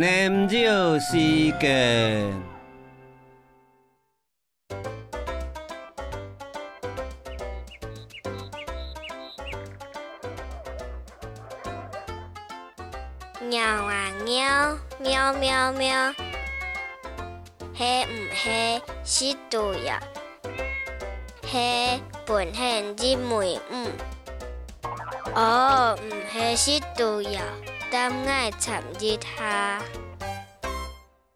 念咒时间。喵啊喵，喵喵喵，系唔系是对呀？系本县之妹唔？哦，毋系是毒药，但爱参日下。